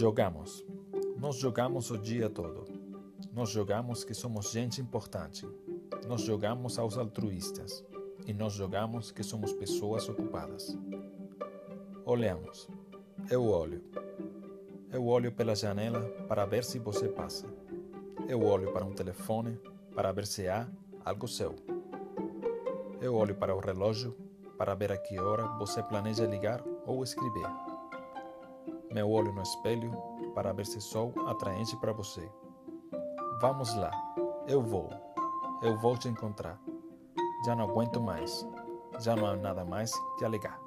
Jogamos. Nós jogamos o dia todo. Nós jogamos que somos gente importante. Nós jogamos aos altruístas. E nós jogamos que somos pessoas ocupadas. Olhamos. Eu olho. Eu olho pela janela para ver se você passa. Eu olho para um telefone para ver se há algo seu. Eu olho para o relógio para ver a que hora você planeja ligar ou escrever. Meu olho no espelho para ver se sou atraente para você. Vamos lá, eu vou. Eu vou te encontrar. Já não aguento mais. Já não há nada mais que alegar.